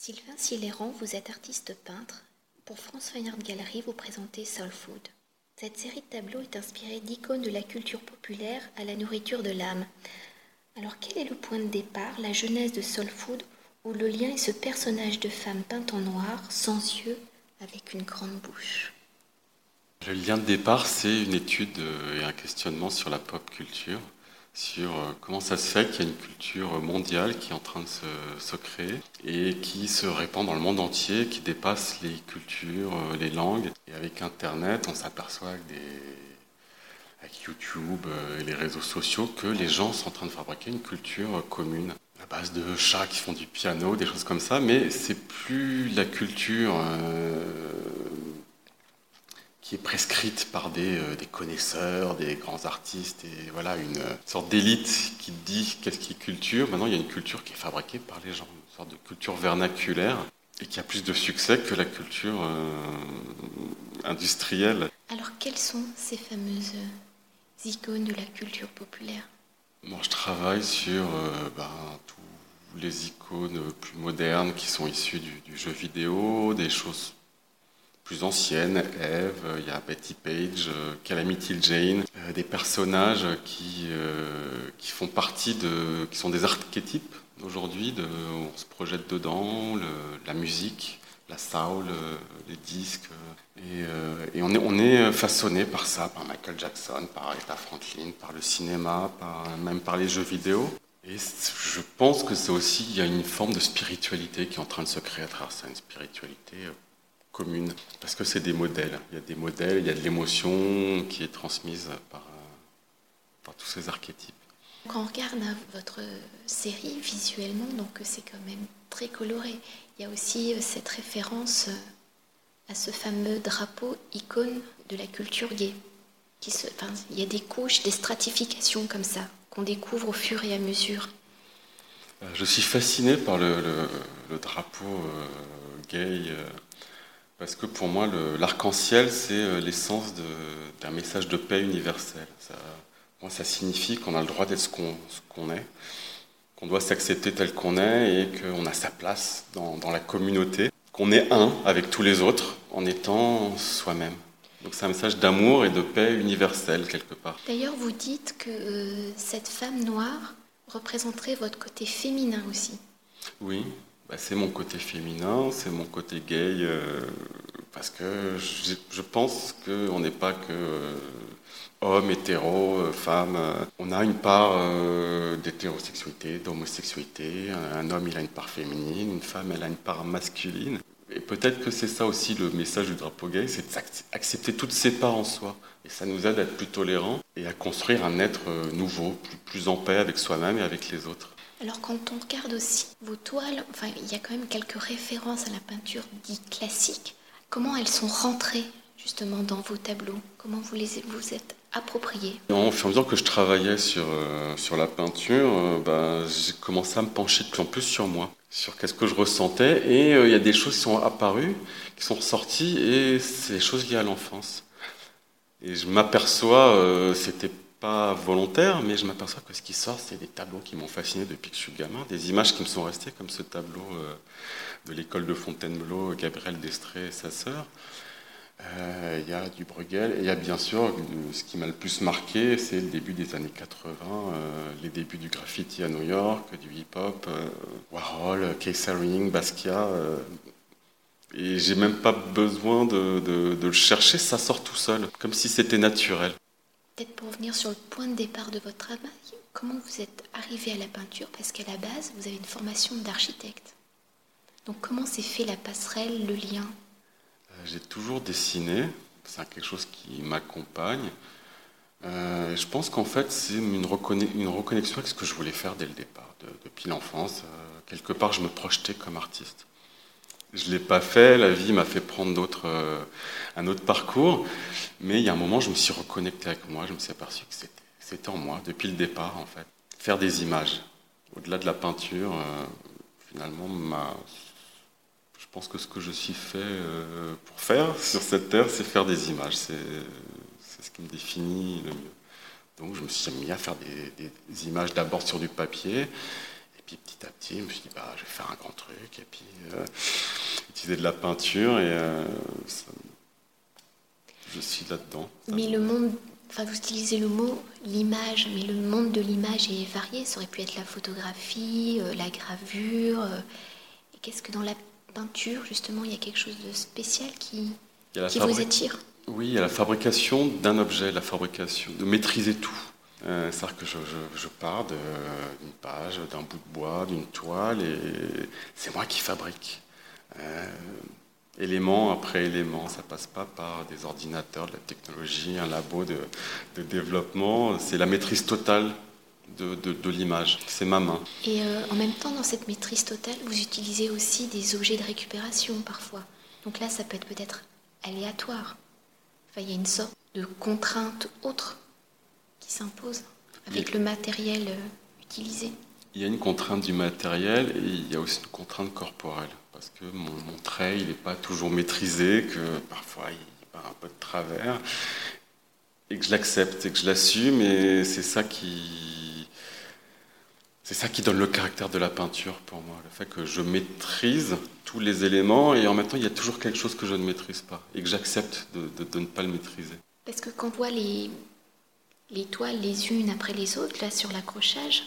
Sylvain Siléran, vous êtes artiste peintre. Pour France Fine Art Gallery, vous présentez Soul Food. Cette série de tableaux est inspirée d'icônes de la culture populaire à la nourriture de l'âme. Alors quel est le point de départ, la genèse de Soul Food, où le lien est ce personnage de femme peinte en noir, sans yeux, avec une grande bouche? Le lien de départ, c'est une étude et un questionnement sur la pop culture sur euh, comment ça se fait qu'il y a une culture mondiale qui est en train de se, créer et qui se répand dans le monde entier, qui dépasse les cultures, euh, les langues. Et avec Internet, on s'aperçoit avec, avec YouTube euh, et les réseaux sociaux que les gens sont en train de fabriquer une culture commune à base de chats qui font du piano, des choses comme ça, mais c'est plus la culture qui est prescrite par euh, des, connaisseurs, des grands artistes, et voilà, une sorte d'élite qui dit qu'est-ce qui est culture. Maintenant, il y a une culture qui est fabriquée par les gens, une sorte de culture vernaculaire, et qui a plus de succès que la culture euh, industrielle. Alors, quelles sont ces fameuses icônes de la culture populaire? Moi, je travaille sur euh, ben, tous les icônes plus modernes qui sont issues du jeu vidéo, des choses plus anciennes, Eve, il y a Betty Page, euh, Calamity Jane, euh, des personnages qui, euh, qui font partie de, qui sont des archétypes aujourd'hui, on se projette dedans, la musique, la soul, les disques, et, et, on, est, on est façonné par ça, par Michael Jackson, par Aretha Franklin, par le cinéma, par, même par les jeux vidéo. Et je pense que c'est aussi, il y a une forme de spiritualité qui est en train de se créer à travers ça, une spiritualité commune, parce que c'est des modèles. Il y a des modèles, il y a de l'émotion qui est transmise par, euh, par tous ces archétypes. Quand on regarde votre série visuellement, donc c'est quand même très coloré. Il y a aussi euh, cette référence euh, à ce fameux drapeau icône de la culture gay. Qui se, enfin, il y a des couches, des stratifications comme ça qu'on découvre au fur et à mesure. Je suis fasciné par le, le, drapeau gay parce que pour moi, l'arc-en-ciel, c'est euh, l'essence d'un message de paix universel. Ça, moi, ça signifie qu'on a le droit d'être ce qu'on est, qu'on doit s'accepter tel qu'on est et qu'on a sa place dans, dans la communauté, qu'on est un avec tous les autres en étant soi-même. Donc c'est un message d'amour et de paix universel quelque part. D'ailleurs, vous dites que euh, cette femme noire représenterait votre côté féminin aussi. Oui, bah, c'est mon côté féminin, c'est mon côté gay, euh, parce que je, pense qu'on n'est pas que euh, homme, hétéro, euh, femme. On a une part d'hétérosexualité, d'homosexualité. Un homme, il a une part féminine, une femme, elle a une part masculine. Et peut-être que c'est ça aussi le message du drapeau gay, c'est d'accepter toutes ces parts en soi. Et ça nous aide à être plus tolérants et à construire un être nouveau, plus, plus en paix avec soi-même et avec les autres. Alors quand on regarde aussi vos toiles, enfin, il y a quand même quelques références à la peinture dite classique. Comment elles sont rentrées justement dans vos tableaux? Comment vous les vous êtes appropriées? Au fur et à mesure que je travaillais sur, euh, sur la peinture, euh, bah, j'ai commencé à me pencher de plus en plus sur moi, sur qu'est-ce que je ressentais. Et euh, il y a des choses qui sont apparues, qui sont ressorties, et c'est des choses liées à l'enfance. Et je m'aperçois, c'était pas volontaire, mais je m'aperçois que ce qui sort, c'est des tableaux qui m'ont fasciné depuis que je suis gamin, des images qui me sont restées, comme ce tableau euh, de l'école de Fontainebleau, Gabriel Destré et sa sœur. Euh, il y a du Bruegel, et il y a bien sûr, ce qui m'a le plus marqué, c'est le début des années 80, euh, les débuts du graffiti à New York, du hip-hop, Warhol, Ring, Basquiat. et j'ai même pas besoin de le chercher, ça sort tout seul, comme si c'était naturel. Peut-être pour revenir sur le point de départ de votre travail, comment vous êtes arrivé à la peinture? Parce qu'à la base, vous avez une formation d'architecte. Donc comment s'est fait la passerelle, le lien? Euh, J'ai toujours dessiné, c'est quelque chose qui m'accompagne. Euh, je pense qu'en fait, c'est une, reconnexion avec ce que je voulais faire dès le départ, depuis l'enfance. Euh, quelque part, je me projetais comme artiste. Je ne l'ai pas fait, la vie m'a fait prendre euh, un autre parcours, mais il y a un moment, je me suis reconnecté avec moi, je me suis aperçu que c'était, en moi, depuis le départ, en fait. Faire des images. Au-delà de la peinture, euh, finalement, je pense que ce que je suis fait euh, pour faire sur cette terre, c'est faire des images. C'est, ce qui me définit le mieux. Donc je me suis mis à faire des images d'abord sur du papier, puis petit à petit, je me suis dit, bah, je vais faire un grand truc, et puis euh, utiliser de la peinture, et euh, je suis là-dedans. Mais le monde, enfin vous utilisez le mot l'image, mais le monde de l'image est varié. Ça aurait pu être la photographie, euh, la gravure. et qu'est-ce que dans la peinture, justement, il y a quelque chose de spécial qui, qui vous attire? Oui, il y a la fabrication d'un objet, la fabrication, de maîtriser tout. Euh, C'est-à-dire que je, pars d'une page, d'un bout de bois, d'une toile, et c'est moi qui fabrique. Euh, élément après élément, ça passe pas par des ordinateurs, de la technologie, un labo de, développement, c'est la maîtrise totale de, l'image, c'est ma main. Et euh, en même temps, dans cette maîtrise totale, vous utilisez aussi des objets de récupération parfois. Donc là, ça peut être peut-être aléatoire. Il y a une sorte de contrainte autre qui s'impose avec le matériel euh, utilisé. Il y a une contrainte du matériel et il y a aussi une contrainte corporelle. Parce que mon, mon trait, il n'est pas toujours maîtrisé, que parfois il part un peu de travers. Et que je l'accepte et que je l'assume. Et c'est ça qui. C'est ça qui donne le caractère de la peinture pour moi. Le fait que je maîtrise tous les éléments et en même temps il y a toujours quelque chose que je ne maîtrise pas et que j'accepte de, de, de ne pas le maîtriser. Parce que quand on voit les, les toiles les unes après les autres, là sur l'accrochage,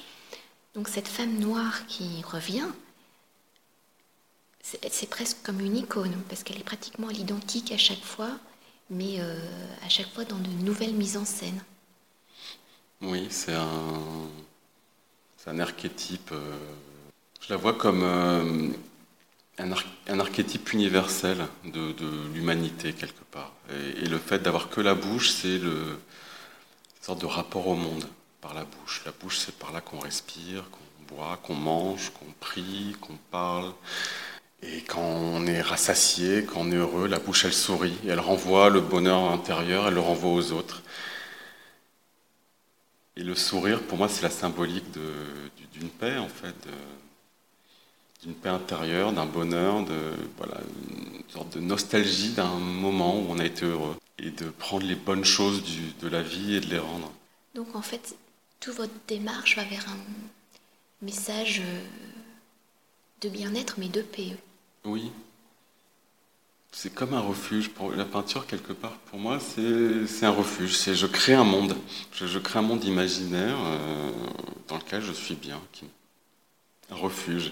donc cette femme noire qui revient, c'est presque comme une icône, parce qu'elle est pratiquement l'identique à chaque fois, mais euh, à chaque fois dans de nouvelles mises en scène. Oui, c'est un, un archétype. Euh, je la vois comme euh, un, ar un, archétype universel de, l'humanité quelque part. Et, le fait d'avoir que la bouche, c'est le sorte de rapport au monde par la bouche. La bouche, c'est par là qu'on respire, qu'on boit, qu'on mange, qu'on prie, qu'on parle. Et quand on est rassasié, quand on est heureux, la bouche, elle sourit. Elle renvoie le bonheur intérieur, elle le renvoie aux autres. Et le sourire, pour moi, c'est la symbolique d'une paix, en fait, d'une paix intérieure, d'un bonheur, de, voilà, une sorte de nostalgie d'un moment où on a été heureux et de prendre les bonnes choses du, de la vie et de les rendre. Donc en fait, toute votre démarche va vers un message de bien-être, mais de paix. Oui. C'est comme un refuge. Pour la peinture, quelque part, pour moi, c'est un refuge. C'est je crée un monde. Je, je, crée un monde imaginaire euh, dans lequel je suis bien. Un refuge.